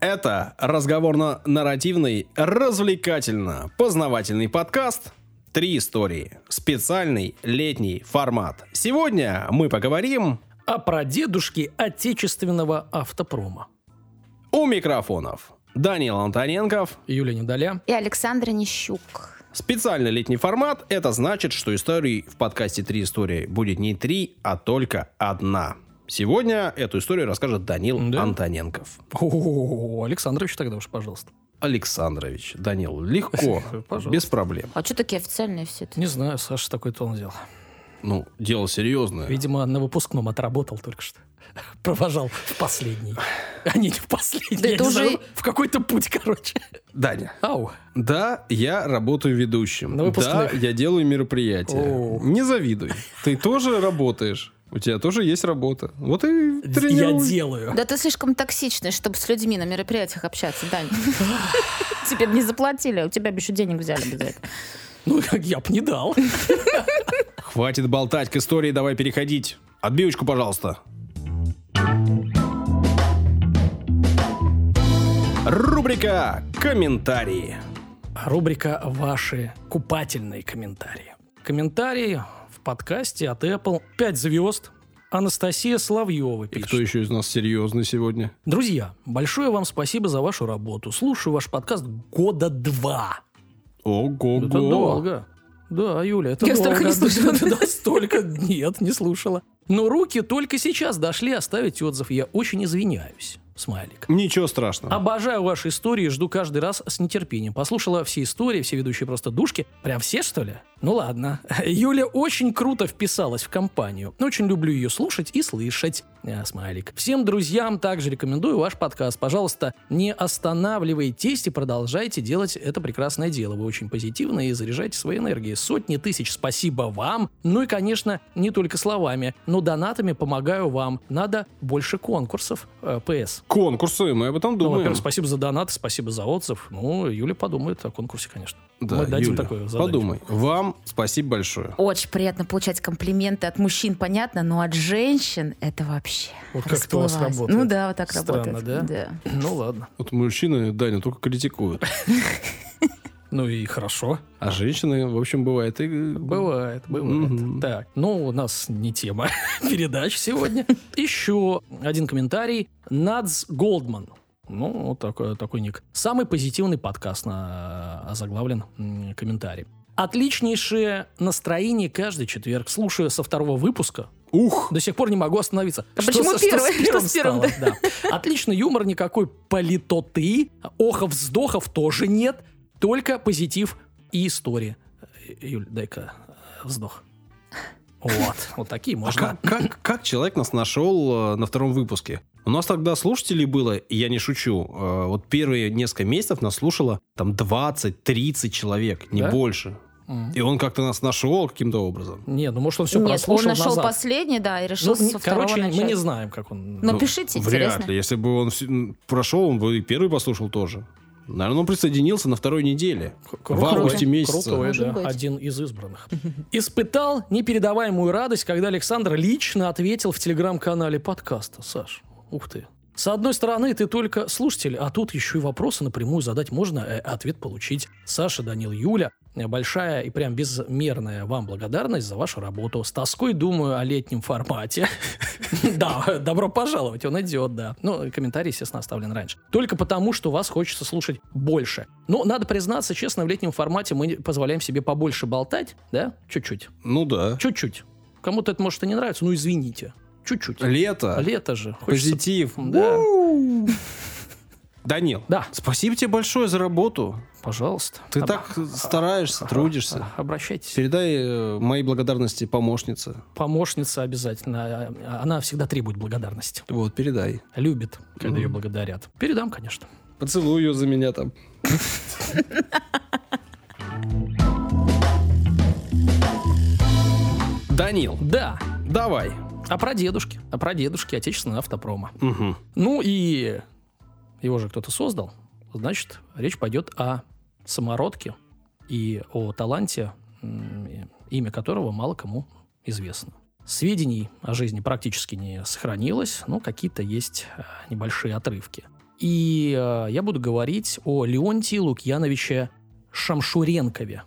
Это разговорно-нарративный, развлекательно-познавательный подкаст «Три истории». Специальный летний формат. Сегодня мы поговорим о прадедушке отечественного автопрома. у микрофонов Данил Антоненков. Юлия Недоля. И Александра Нищук. Специальный летний формат – это значит, что историй в подкасте «Три истории» будет не три, а только одна. Сегодня эту историю расскажет Данил Да? Антоненков. О, Александрович тогда уж, пожалуйста. Александрович, Данил, легко, без проблем. А что такие официальные все это? Не знаю, Саша такой тон сделал. Ну, дело серьезное. Видимо, на выпускном отработал только что. Провожал в последний. А не, в последний. Да это уже- знаю, в какой-то путь, короче. Даня, Ау. да, я работаю ведущим. На Да, выпускных. я делаю мероприятия. О. Не завидуй. Ты тоже работаешь. У тебя тоже есть работа. Вот и Я тренируй. делаю. Да ты слишком токсичный, чтобы с людьми на мероприятиях общаться, Дань. Тебе бы не заплатили, а у тебя бы еще денег взяли бы за это. Ну, я б не дал. Хватит болтать к истории, давай переходить. Отбивочку, пожалуйста. Рубрика «Комментарии». Рубрика «Ваши купательные комментарии». Комментарии в подкасте от Apple 5 звезд. Анастасия Соловьева И пишет. кто еще из нас серьезный сегодня? Друзья, большое вам спасибо за вашу работу. Слушаю ваш подкаст года два. Ого-го. Это долго. Да, Юля, это Я долго. столько не слушала. Да, да, столько. Нет, не слушала. Но руки только сейчас дошли оставить отзыв. Я очень извиняюсь. Смайлик. Ничего страшного. Обожаю ваши истории, жду каждый раз с нетерпением. Послушала все истории, все ведущие просто душки. Прям все, что ли? Ну ладно. Юля очень круто вписалась в компанию. Очень люблю ее слушать и слышать. А, смайлик. Всем друзьям также рекомендую ваш подкаст. Пожалуйста, не останавливайтесь и продолжайте делать это прекрасное дело. Вы очень позитивны и заряжаете своей энергией. Сотни тысяч спасибо вам. Ну и, конечно, не только словами, но донатами помогаю вам. Надо больше конкурсов. Э, ПС. Конкурсы, мы об этом Ну, думаем. во-первых, спасибо за донат, спасибо за отзыв. Ну, Юля подумает о конкурсе, конечно. Да, Мы дадим Юля, такое задание. подумай. Вам спасибо большое. Очень приятно получать комплименты от мужчин, понятно, но от женщин это вообще Вот как это у вас работает. Ну да, вот так Странно, работает. да? Ну, ладно. Вот мужчины, Даня, только критикуют. Ну и хорошо. А женщины, в общем, бывает и... Бывает, бывает. Мгм. Так, ну, у нас не тема передач сегодня. Еще один комментарий. Надс Голдман. Ну, вот такой, такой ник. Самый позитивный подкаст на, озаглавлен комментарий. Отличнейшее настроение каждый четверг. Слушаю со второго выпуска. Ух! До сих пор не могу остановиться. А почему со- первый? с первым Что с первым, стало? Да. Отличный юмор, никакой политоты, охов-вздохов тоже нет, только позитив и история. Э, Юль, дай-ка э, вздох. Вот, вот такие А можно. как, как, как человек нас нашел э, на втором выпуске? У нас тогда слушателей было, и я не шучу, вот первые несколько месяцев нас слушало там 20-30 человек, не Да? больше. И он как-то нас нашел каким-то образом. Не, ну может он все Нет, он прослушал нашел назад. последний, да, и решил Ну, со второго короче, мы начать. не знаем, как он... Ну, Ну, пишите, Вряд интересно. ли. Если бы он прошел, он бы и первый послушал тоже. Наверное, он присоединился на второй неделе. Кру- в августе месяце. Крутой, да, быть. один из избранных. Испытал непередаваемую радость, когда Александр лично ответил в телеграм-канале подкаста. Саш, ух ты. С одной стороны, ты только слушатель, а тут еще и вопросы напрямую задать можно, э, ответ получить. Саша, Данил, Юля, большая и прям безмерная вам благодарность за вашу работу. С тоской думаю о летнем формате. Да, добро пожаловать, он идет, да. Ну, комментарий, естественно, оставлен раньше. Только потому, что вас хочется слушать больше. Но, надо признаться, честно, в летнем формате мы позволяем себе побольше болтать, да? Чуть-чуть. Ну да. Чуть-чуть. Кому-то это может и не нравится, ну извините. Чуть-чуть. Лето. Лето же. Позитив. Да. Данил, Да. спасибо тебе большое за работу. Пожалуйста. Ты Об- так стараешься, трудишься. а- Обращайтесь. Передай э, мои благодарности помощнице. Помощница обязательно. А- Она всегда требует благодарности. Вот, передай. Любит, когда ее Мгм. благодарят. Передам, конечно. Поцелуй ее за меня там. Данил, Да. давай. А про дедушки. А про дедушки отечественного автопрома. Мгм. Ну и его же кто-то создал. Значит, речь пойдет о самородке и о таланте, имя которого мало кому известно. Сведений о жизни практически не сохранилось, но какие-то есть э, небольшие отрывки. И э, я буду говорить о Леонтии Лукьяновиче Шамшуренкове.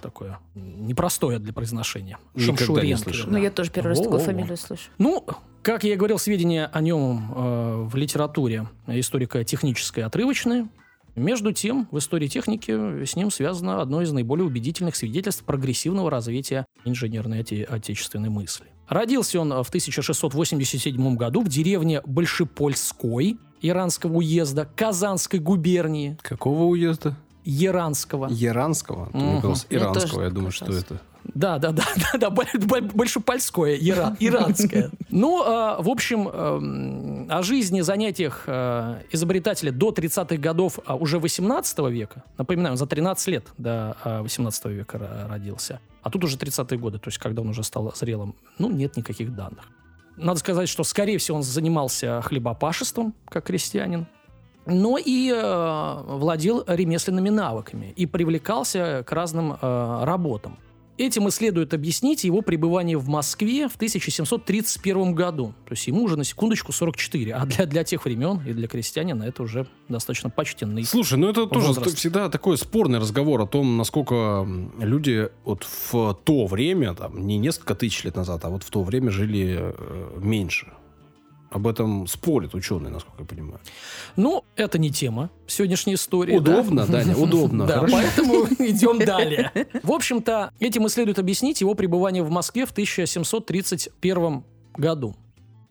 Такое непростое для произношения. Никогда не Шамшуренкове, слышал. Ну, я тоже первый раз такую фамилию слышу. Ну, как я и говорил, сведения о нем э, в литературе историко-технической отрывочные. Между тем, в истории техники с ним связано одно из наиболее убедительных свидетельств прогрессивного развития инженерной оте- отечественной мысли. Родился он в 1687 году в деревне Большепольской Иранского уезда Казанской губернии Какого уезда? Иранского. Яранского? Ты Мгм. мне казалось, Я Иранского. Я думаю, что это... Да, да, да, да, да, боль- боль- большепольское, ира- иранское. Ну, э, в общем, эм, о жизни, занятиях э, изобретателя до 30-х годов а, уже 18 века, напоминаю, он за 13 лет до э, 18 века ро- родился, а тут уже 30-е годы, то есть когда он уже стал зрелым, ну, нет никаких данных. Надо сказать, что, скорее всего, он занимался хлебопашеством, как крестьянин, но и э, владел ремесленными навыками и привлекался к разным э, работам. Этим и следует объяснить его пребывание в Москве в 1731 году. То есть ему уже на секундочку 44, а для, для тех времен и для крестьянина это уже достаточно почтенный. Слушай, ну это тоже Возраст. т- всегда такой спорный разговор о том, насколько люди вот в то время, там, не несколько тысяч лет назад, а вот в то время жили э, меньше. Об этом спорят ученые, насколько я понимаю. Ну, это не тема сегодняшней истории. Удобно, да? Даня, удобно, Да, поэтому идем далее. В общем-то, этим и следует объяснить его пребывание в Москве в 1731 году.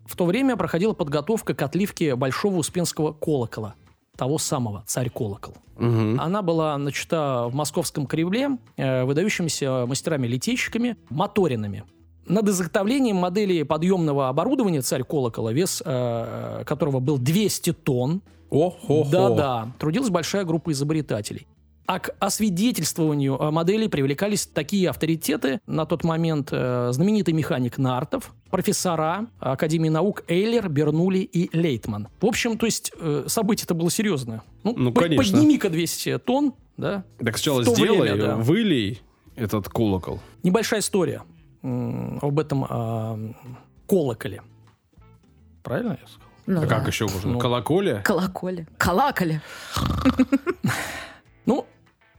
В то время проходила подготовка к отливке Большого Успенского колокола, того самого царь-колокол. Мгм. Она была начата в московском Кремле э, выдающимися мастерами-литейщиками Моторинами. Над изготовлением модели подъемного оборудования царь-колокола, вес э, которого был 200 тонн, О-хо-хо. да-да, трудилась большая группа изобретателей. А к освидетельствованию э, моделей привлекались такие авторитеты на тот момент э, знаменитый механик Нартов, профессора Академии наук Эйлер, Бернули и Лейтман. В общем, то есть э, событие-то было серьезное. Ну, по- конечно. Подними-ка 200 тонн, да. Так сначала сделай, время, да. вылей этот колокол. Небольшая история об этом а, колоколе. Правильно я сказал? Ну, а да. как еще можно? Ну. Колоколя? Колоколи. Колакали. Ну,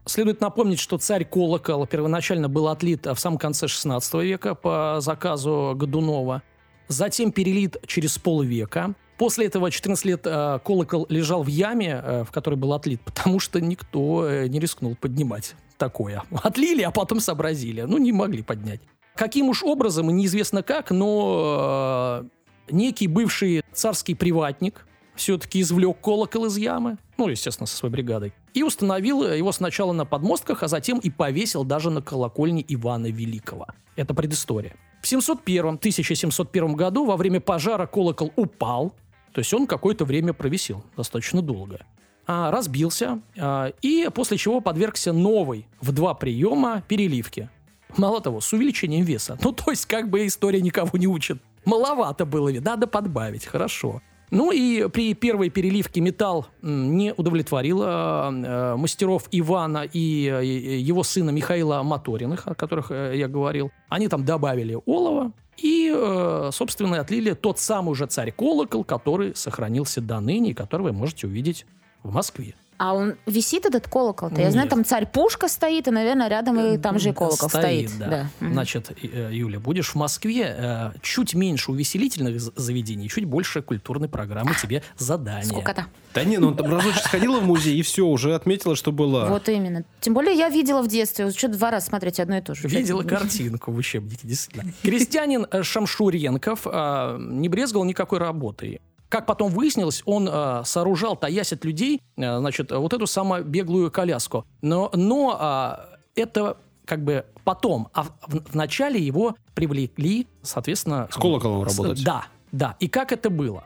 следует напомнить, что царь колокол первоначально был отлит в самом конце 16 века по заказу Годунова. Затем перелит через полвека. После этого 14 лет э, колокол лежал в яме, э, в которой был отлит, потому что никто э, не рискнул поднимать такое. Отлили, а потом сообразили. Ну, не могли поднять. Каким уж образом, неизвестно как, но э, некий бывший царский приватник все-таки извлек колокол из ямы, ну, естественно, со своей бригадой, и установил его сначала на подмостках, а затем и повесил даже на колокольне Ивана Великого. Это предыстория. В 701, 1701 году во время пожара колокол упал, то есть он какое-то время провисел, достаточно долго. А, разбился, а, и после чего подвергся новой в два приема переливке. Мало того, с увеличением веса. Ну, то есть, как бы история никого не учит. Маловато было, надо подбавить, хорошо. Ну и при первой переливке металл не удовлетворил э, мастеров Ивана и э, и его сына Михаила Моториных, о которых э, я говорил. Они там добавили олова и, э, собственно, отлили тот самый уже царь-колокол, который сохранился до ныне и который вы можете увидеть в Москве. А он висит, этот колокол-то? Я знаю, там царь-пушка стоит, и, наверное, рядом и там же и колокол стоит. да. Мгм. Значит, э, Юля, будешь в Москве, э, чуть меньше увеселительных заведений, чуть больше культурной программы тебе задания. Сколько-то. Да не, ну там разочек сходила в музей и все, уже отметила, что была. Вот именно. Тем более я видела в детстве. Что два раза смотреть одно и то же. Видела картинку в учебнике, действительно. Крестьянин э, Шамшуренков э, не брезгал никакой работой. Как потом выяснилось, он э, сооружал, таясь от людей, э, значит, вот эту самую беглую коляску. Но, но э, это как бы потом, а в, начале его привлекли, соответственно... С колоколом с- работать. Да, да. И как это было?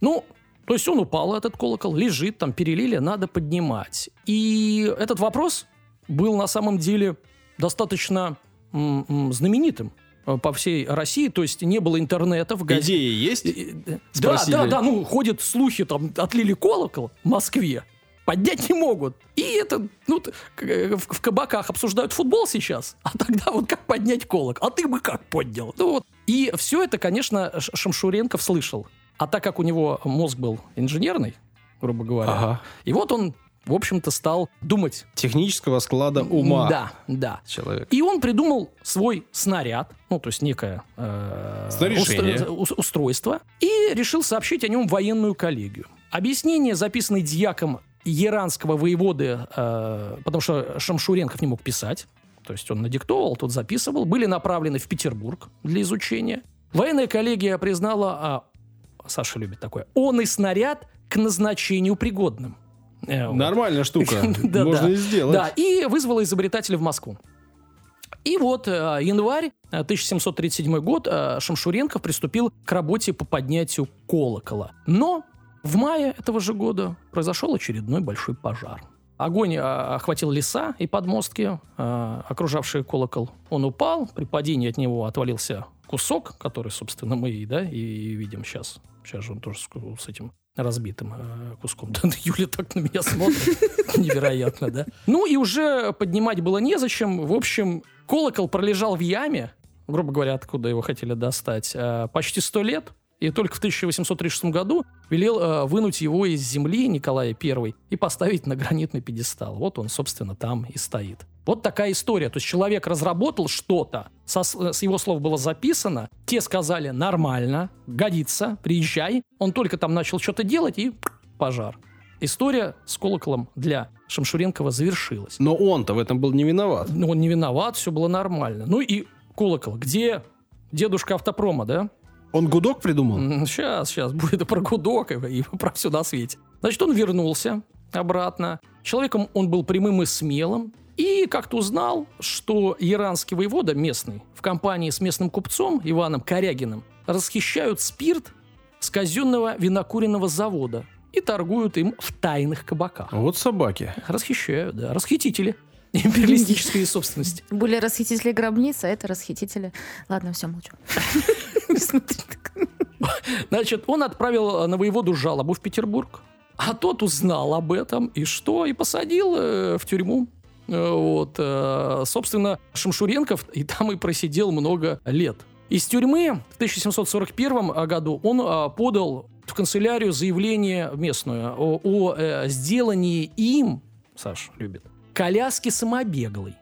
Ну, то есть он упал, этот колокол, лежит, там перелили, надо поднимать. И этот вопрос был на самом деле достаточно знаменитым по всей России, то есть не было интернета в газете. Идеи есть? Да, Спросили. да, да, ну ходят слухи, там отлили колокол в Москве, поднять не могут. И это, ну, э, в, кабаках обсуждают футбол сейчас, а тогда вот как поднять колокол, а ты бы как поднял? Ну вот. И все это, конечно, Шамшуренков слышал. А так как у него мозг был инженерный, грубо говоря. Ага. И вот он, в общем-то, стал думать. Технического склада ума Да, да. человек. И он придумал свой снаряд, ну, то есть некое э, устро- устройство, и решил сообщить о нем военную коллегию. Объяснение, записанное дьяком иранского воеводы, э, потому что Шамшуренков не мог писать, то есть он надиктовал, тот записывал, были направлены в Петербург для изучения. Военная коллегия признала, а Саша любит такое, он и снаряд к назначению пригодным. Э. Нормальная штука. Можно и сделать. Да, и вызвала изобретателя в Москву. И вот э, январь, э, 1737 год, э, Шамшуренков приступил к работе по поднятию колокола. Но в мае этого же года произошел очередной большой пожар. Огонь охватил леса и подмостки, окружавшие колокол. Он упал, при падении от него отвалился кусок, который, собственно, мы и, да, и видим сейчас. Сейчас же он тоже с этим разбитым э, куском. Да, Юля так на меня смотрит. Невероятно, да? Ну и уже поднимать было незачем. В общем, колокол пролежал в яме, грубо говоря, откуда его хотели достать, э, почти сто лет. И только в 1836 году велел э, вынуть его из земли Николая I и поставить на гранитный пьедестал. Вот он, собственно, там и стоит. Вот такая история. То есть человек разработал что-то, со- с его слов было записано, те сказали «нормально, годится, приезжай». Он только там начал что-то делать и пожар. История с колоколом для Шамшуренкова завершилась. Но он-то в этом был не виноват. Ну, он не виноват, все было нормально. Ну и колокол. Где дедушка автопрома, да? Он гудок придумал? Сейчас, сейчас будет и про гудок, и, и про все на свете. Значит, он вернулся обратно. Человеком он был прямым и смелым. И как-то узнал, что иранский воевода местный в компании с местным купцом Иваном Корягиным расхищают спирт с казенного винокуренного завода и торгуют им в тайных кабаках. Вот собаки. Расхищают, да. Расхитители империалистической собственности. Были расхитители гробниц, а это расхитители... Ладно, все, молчу. Значит, он отправил на воеводу жалобу в Петербург, а тот узнал об этом, и что? И посадил э, в тюрьму. Э, Вот, э, собственно, Шамшуренков и там и просидел много лет. Из тюрьмы в 1741 году он э, подал в канцелярию заявление местную о, о, э, сделании им, Саш любит, коляски самобеглой,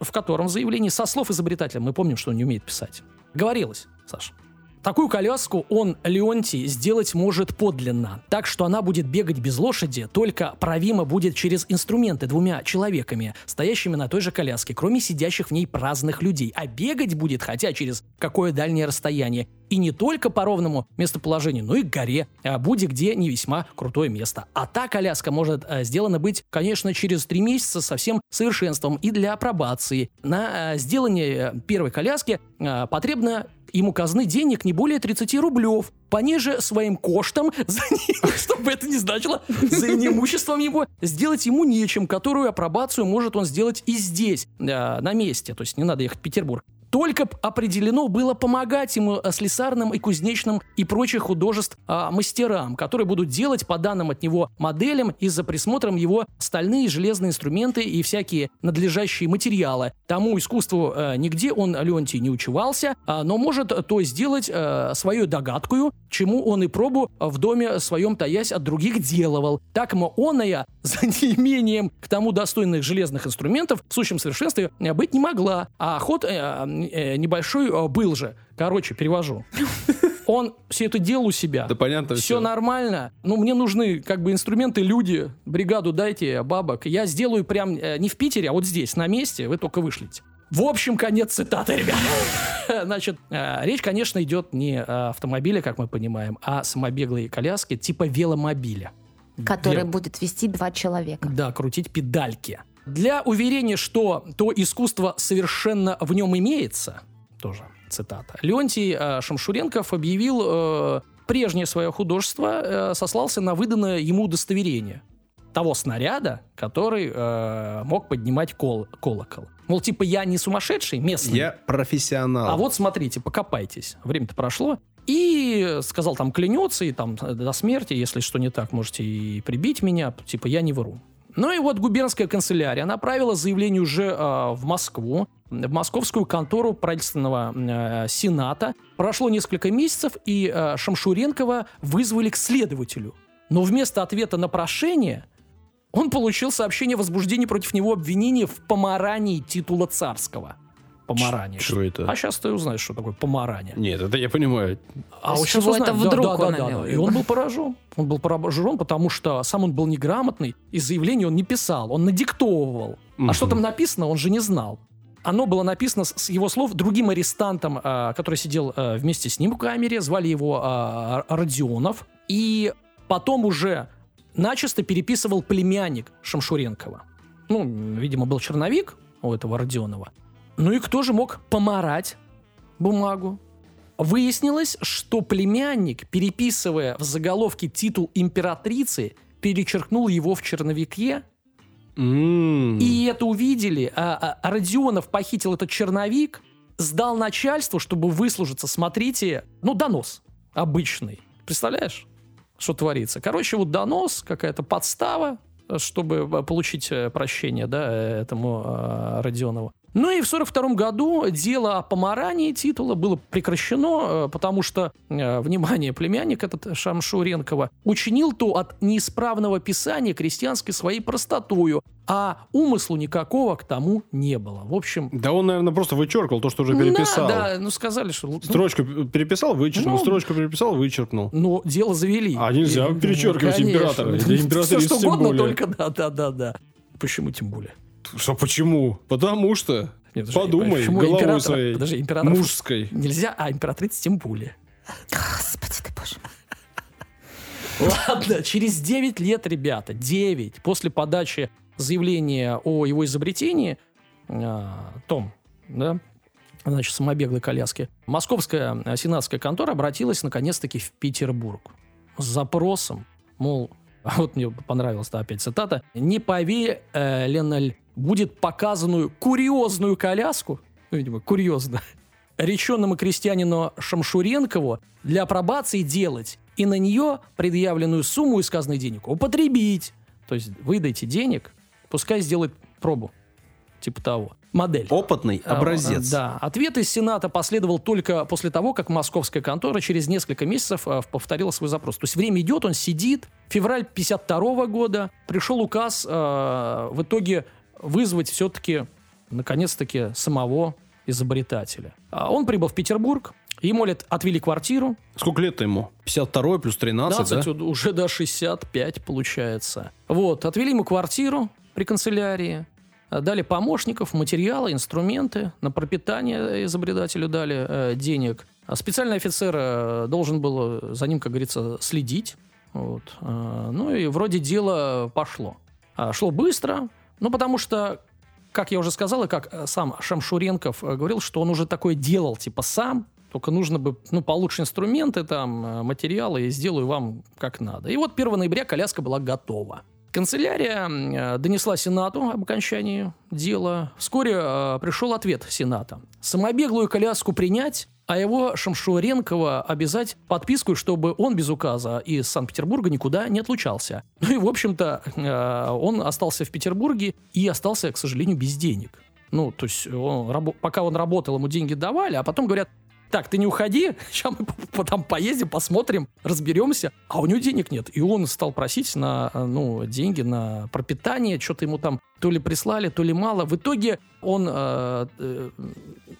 в котором заявлении со слов изобретателя, мы помним, что он не умеет писать, говорилось, Саш, Такую коляску он, Леонтий, сделать может подлинно, так что она будет бегать без лошади, только правима будет через инструменты двумя человеками, стоящими на той же коляске, кроме сидящих в ней праздных людей, а бегать будет, хотя через какое дальнее расстояние, и не только по ровному местоположению, но и к горе, а будь где не весьма крутое место. А та коляска может э, сделана быть, конечно, через три месяца со всем совершенством и для апробации. На э, сделание первой коляски э, потребно ему казны денег не более 30 рублев, пониже своим коштом, за не- чтобы это не значило, за неимуществом его, сделать ему нечем, которую апробацию может он сделать и здесь, э, на месте, то есть не надо ехать в Петербург. Только определено было помогать ему э, слесарным и кузнечным и прочих художеств а, мастерам, которые будут делать по данным от него моделям и за присмотром его стальные железные инструменты и всякие надлежащие материалы. Тому искусству э, нигде он, Леонтий, не учевался, а, но может то сделать э, свою догадкую, чему он и пробу в доме своем таясь от других делывал. Так мо оная за неимением к тому достойных железных инструментов в сущем совершенстве быть не могла, а ход небольшой э, был же. Короче, перевожу. Он все это делал у себя. Да понятно Все всё. нормально. Ну, мне нужны как бы инструменты, люди, бригаду дайте, бабок. Я сделаю прям э, не в Питере, а вот здесь, на месте, вы только вышлите. В общем, конец цитаты, ребят. Значит, э, речь, конечно, идет не о автомобиле, как мы понимаем, а о самобеглой коляске типа веломобиля. Который Вел- будет вести два человека. да, крутить педальки. Для уверения, что то искусство совершенно в нем имеется, тоже цитата, Леонтий э, Шамшуренков объявил э, прежнее свое художество, э, сослался на выданное ему удостоверение того снаряда, который э, мог поднимать кол- колокол. Мол, типа, я не сумасшедший местный, Я профессионал. а вот смотрите, покопайтесь. Время-то прошло. И сказал, там, клянется, и там до смерти, если что не так, можете и прибить меня, типа, я не вру. Ну и вот губернская канцелярия направила заявление уже э, в Москву, в московскую контору правительственного э, сената. Прошло несколько месяцев, и э, Шамшуренкова вызвали к следователю. Но вместо ответа на прошение он получил сообщение о возбуждении против него обвинения в помарании титула царского. Помарание. Что это? А сейчас ты узнаешь, что такое помарание. Нет, это я понимаю. А вот сейчас это узнаем. Да, вдруг да, да, он да, да. И он был поражен. Он был поражен, потому что сам он был неграмотный, и заявление он не писал, он надиктовывал. А что там написано, он же не знал. Оно было написано с с его слов другим арестантом, а, который сидел а, вместе с ним в камере, звали его а, Родионов. И потом уже начисто переписывал племянник Шамшуренкова. Ну, видимо, был черновик у этого Родионова. Ну и кто же мог помарать бумагу? Выяснилось, что племянник, переписывая в заголовке титул императрицы, перечеркнул его в черновике, М. и это увидели. А, а Родионов похитил этот черновик, сдал начальству, чтобы выслужиться. Смотрите, ну, донос обычный. Представляешь, что творится? Короче, вот донос, какая-то подстава, э, чтобы э, получить э, прощение, да, этому э, Родионову. Ну и в 42 году дело о помарании титула было прекращено, э, потому что, э, внимание, племянник этот Шамшуренкова учинил то от неисправного писания крестьянской своей простотою, а умыслу никакого к тому не было. В общем, Да он, наверное, просто вычеркал то, что уже переписал. да, да, ну сказали, что... ну, Строчку переписал, вычеркнул, Ну, строчку переписал, вычеркнул. Ну, дело завели. А нельзя И- перечеркивать конечно. императора. Или императрицы Все что угодно, более. только да, да, да, да. Почему тем более? Что, почему? Потому что. Нет, подожди, Подумай почему головой императора- своей Подожди, императоров мужской. нельзя, а императрица тем более. Господи ты, боже. Ладно, через 9 лет, ребята, 9, после подачи заявления о его изобретении, а, том, да, значит, самобеглой коляски, московская а, сенатская контора обратилась наконец-таки в Петербург с запросом, мол, а вот мне понравилась да, опять цитата, «Не повелено будет показанную курьезную коляску, ну, видимо, курьезно, реченному крестьянину Шамшуренкову для апробации делать и на нее предъявленную сумму из сказанных денег употребить. То есть выдайте денег, пускай сделает пробу. Типа того. Модель. Опытный А, образец. Да. Ответ из Сената последовал только после того, как московская контора через несколько месяцев а, повторила свой запрос. То есть время идет, он сидит. Февраль 52 года пришел указ а, в итоге вызвать все-таки, наконец-таки, самого изобретателя. Он прибыл в Петербург, ему лет отвели квартиру, Сколько лет ему? 52 плюс 13, 15, да? уже до 65 получается. Вот, отвели ему квартиру при канцелярии, э, дали помощников, материалы, инструменты, на пропитание изобретателю дали э, денег. А специальный офицер э, должен был э, за ним, как говорится, следить. Вот. Э, ну и вроде дело пошло. А, шло быстро, ну потому что как я уже сказал, и как э, сам Шамшуренков э, говорил, что он уже такое делал, типа сам, только нужно бы, ну, получше инструменты, там, э, материалы, и сделаю вам как надо. И вот 1 ноября коляска была готова. Канцелярия э, донесла Сенату об окончании дела. Вскоре э, пришел ответ Сената. Самобеглую коляску принять, а его Шамшуренкова обязать подписку, чтобы он без указа из Санкт-Петербурга никуда не отлучался. Ну и, в общем-то, э, он остался в Петербурге и остался, к сожалению, без денег. Ну, то есть, он пока он работал, ему деньги давали, а потом говорят, так, ты не уходи, сейчас мы по- там поездим, посмотрим, разберемся. А у него денег нет. И он стал просить на, э, ну, деньги на пропитание, что-то ему там то ли прислали, то ли мало. В итоге он, э, э,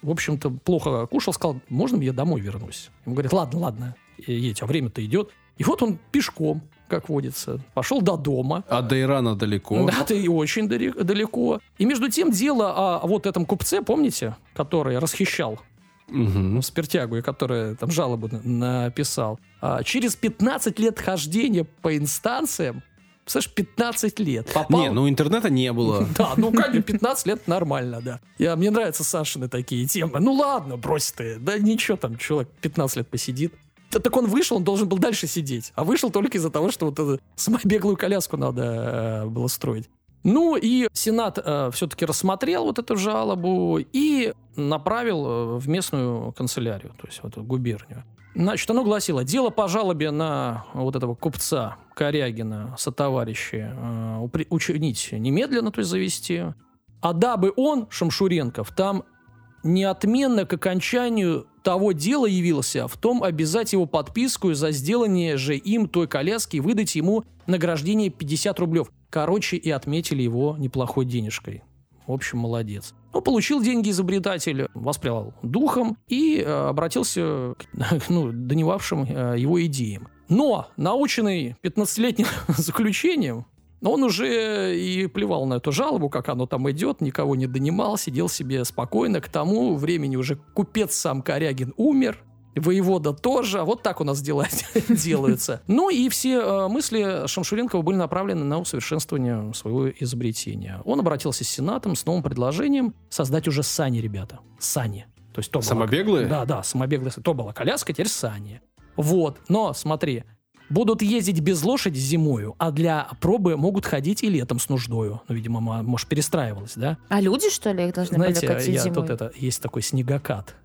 в общем-то, плохо кушал, сказал, можно я домой вернусь? Ему говорят, ладно, ладно, едь, а время-то идет. И вот он пешком, как водится, пошел до дома. А до Ирана далеко. Да, ты и очень дале- далеко. И между тем дело о вот этом купце, помните, который расхищал Ну, спиртягу, и который там жалобу на- написал. А, через 15 лет хождения по инстанциям, представляешь, 15 лет. Попал... Не, ну интернета не было. Да, ну как 15 лет нормально, да. Я, мне нравятся Сашины такие темы. Ну ладно, брось ты. Да ничего там, человек 15 лет посидит. Да, так он вышел, он должен был дальше сидеть. А вышел только из-за того, что вот эту самобеглую коляску надо э, было строить. Ну и Сенат все-таки рассмотрел вот эту жалобу и направил э, в местную канцелярию, то есть в губернию. Значит, оно гласило, дело по жалобе на вот этого купца Корягина сотоварища э, учинить немедленно, то есть завести. А дабы он, Шамшуренков, там неотменно к окончанию того дела явился, в том обязать его подписку за сделание же им той коляски и выдать ему награждение 50 рублев. Короче, и отметили его неплохой денежкой. В общем, молодец. Ну, получил деньги изобретатель, воспрял духом и э, обратился к ну, доневавшим э, его идеям. Но, наученный 15-летним заключением, он уже и плевал на эту жалобу, как оно там идет, никого не донимал, сидел себе спокойно. К тому времени уже купец сам Корягин умер, воевода тоже. Вот так у нас дела делаются. Ну и все э, мысли Шамшуренкова были направлены на усовершенствование своего изобретения. Он обратился с Сенатом с новым предложением создать уже сани, ребята. Сани. То есть то была- Самобеглые? Да, да, самобеглые. То была коляска, теперь сани. Вот. Но смотри, будут ездить без лошади зимою, а для пробы могут ходить и летом с нуждою. Ну, видимо, может, перестраивалась, да? А люди, что ли, их должны Знаете, были катить я зимой? тут это, есть такой снегокат.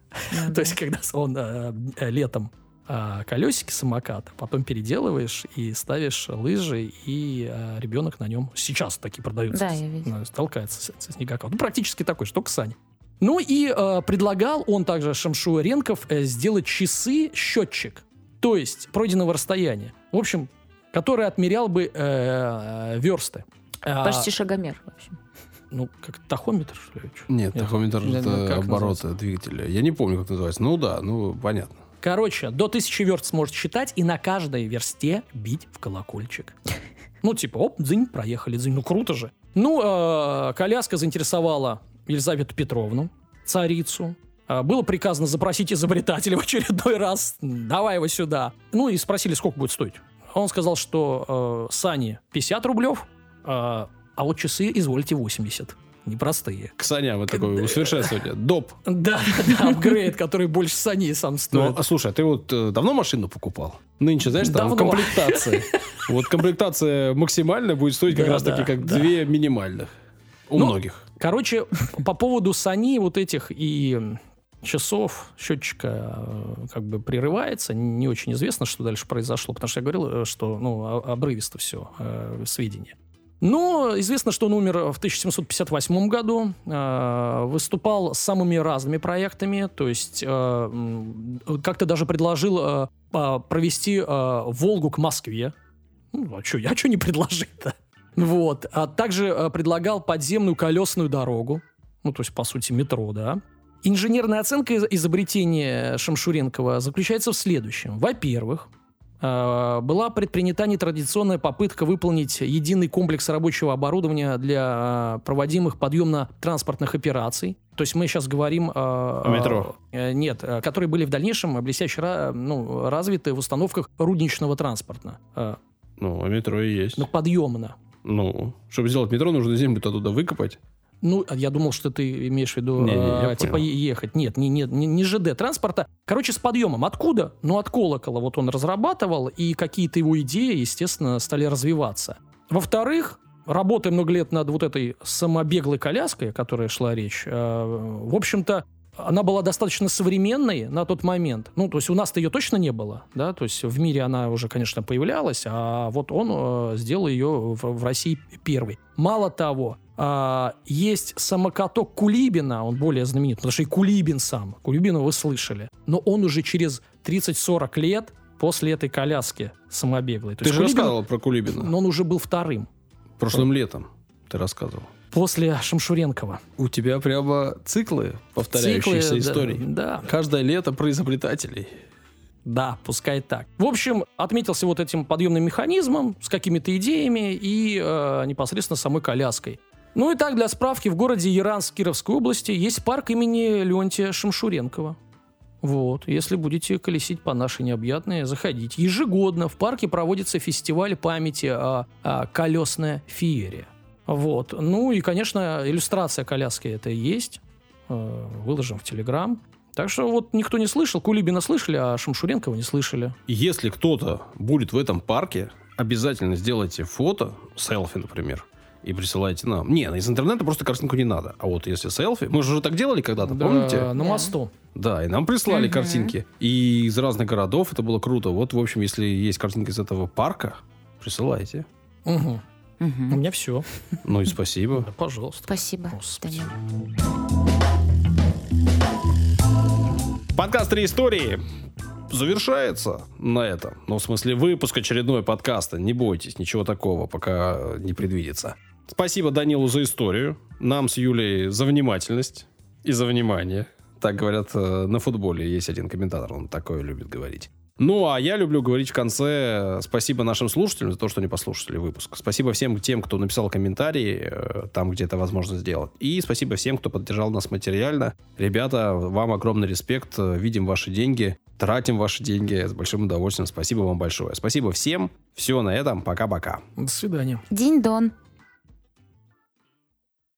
То есть, когда он э, э, летом а, колесики самоката, потом переделываешь и ставишь лыжи, и а, ребенок на нем сейчас такие продаются. Да, я видела. Ну, Толкается со, снегокатом. Ну, практически такой, что только сани. Ну и э, предлагал он также Шамшуаренков э, сделать часы-счетчик, то есть пройденного расстояния. В общем, который отмерял бы э, версты. А, Почти шагомер, в общем. Ну, как тахометр, что ли? Нет, Нет. тахометр это как обороты двигателя. Я не помню, как называется. Ну да, ну понятно. Короче, до тысячи верст сможет считать и на каждой версте бить в колокольчик. Ну, типа, оп, дзынь, проехали, дзынь. Ну, круто же. Ну, э, коляска заинтересовала Елизавету Петровну, царицу. Э, Было приказано запросить изобретателя в очередной раз. Давай его сюда. Ну, и спросили, сколько будет стоить. Он сказал, что э, сани 50 рублев, э, а вот часы, извольте, 80. Непростые. К саням вот такое усовершенствование. Доп. Да, да, апгрейд, который больше саней сам Ну, стоит. а слушай, а ты вот э, давно машину покупал? Нынче, знаешь, там комплектация. Вот комплектация максимальная будет стоить как раз таки как две минимальных. У Ну, многих. Короче, по поводу сани вот этих и часов счетчика э, как бы прерывается. Не очень известно, что дальше произошло, потому что я говорил, э, что ну, обрывисто все сведения. Но известно, что он умер в 1758 году, э, выступал с самыми разными проектами, то есть э, как-то даже предложил э, провести э, Волгу к Москве. Ну, а что а чё не предложить-то? Вот. А также э, предлагал подземную колесную дорогу. Ну, то есть, по сути, метро, да. Инженерная оценка из- изобретения Шамшуренкова заключается в следующем. Во-первых, была предпринята нетрадиционная попытка выполнить единый комплекс рабочего оборудования для э, проводимых подъемно-транспортных операций. То есть мы сейчас говорим... О метро? нет, э, которые были в дальнейшем блестяще ну, развиты в установках рудничного транспорта. Э, Ну, а метро и есть. ну, подъемно. Ну, чтобы сделать метро, нужно землю оттуда выкопать. Ну, я думал, что ты имеешь в виду, Не-не, я э, типа, понял. ехать. Нет, не, не, не, не ЖД транспорта. Короче, с подъемом. Откуда? Ну, от колокола. Вот он разрабатывал, и какие-то его идеи, естественно, стали развиваться. Во-вторых, работая много лет над вот этой самобеглой коляской, о которой шла речь, э, в общем-то, она была достаточно современной на тот момент. Ну, то есть у нас-то ее точно не было, да, то есть в мире она уже, конечно, появлялась, а вот он э, сделал ее в, в России первый. Мало того, а, есть самокаток Кулибина, он более знаменит, потому что и Кулибин сам, Кулибина вы слышали, но он уже через 30-40 лет после этой коляски самобеглой. То Ты же Кулибин- рассказывал про Кулибина. но он уже был вторым Прошлым летом ты рассказывал. После Шамшуренкова. У тебя прямо циклы повторяющихся Циклы, да, историй. Да, Каждое лето про изобретателей. Да, пускай так. В общем, отметился вот этим подъемным механизмом с какими-то идеями и э, непосредственно самой коляской. Ну и так, для справки, в городе Яранск Кировской области есть парк имени Леонтия Шамшуренкова. Вот, если будете колесить по нашей необъятной, заходите. Ежегодно в парке проводится фестиваль памяти о, о колесной феере. Вот. Ну и, конечно, иллюстрация коляски это и есть. Э, Выложим в Телеграм. Так что вот никто не слышал. Кулибина слышали, а Шамшуренкова не слышали. Если кто-то будет в этом парке, обязательно сделайте фото, селфи, например, и присылайте нам. Не, из интернета просто картинку не надо. А вот если селфи, мы же уже так делали когда-то, Да, помните? На Да. мосту. Да, и нам прислали Мгм. картинки. И из разных городов это было круто. Вот, в общем, если есть картинка из этого парка, присылайте. Мгм. У меня все. Ну и спасибо. Да, пожалуйста. Спасибо, Господи. Подкаст «Три истории» завершается на этом. Ну, в смысле, выпуск очередной подкаста. Не бойтесь, ничего такого пока не предвидится. Спасибо Данилу за историю, нам с Юлей за внимательность и за внимание. Так говорят э, на футболе. Есть один комментатор, он такое любит говорить. Ну, а я люблю говорить в конце спасибо нашим слушателям за то, что они послушали выпуск. Спасибо всем тем, кто написал комментарии э, там, где это возможно сделать. И спасибо всем, кто поддержал нас материально. Ребята, вам огромный респект. Видим ваши деньги, тратим ваши деньги с большим удовольствием. Спасибо вам большое. Спасибо всем. Все на этом. Пока-пока. До свидания. День-дон.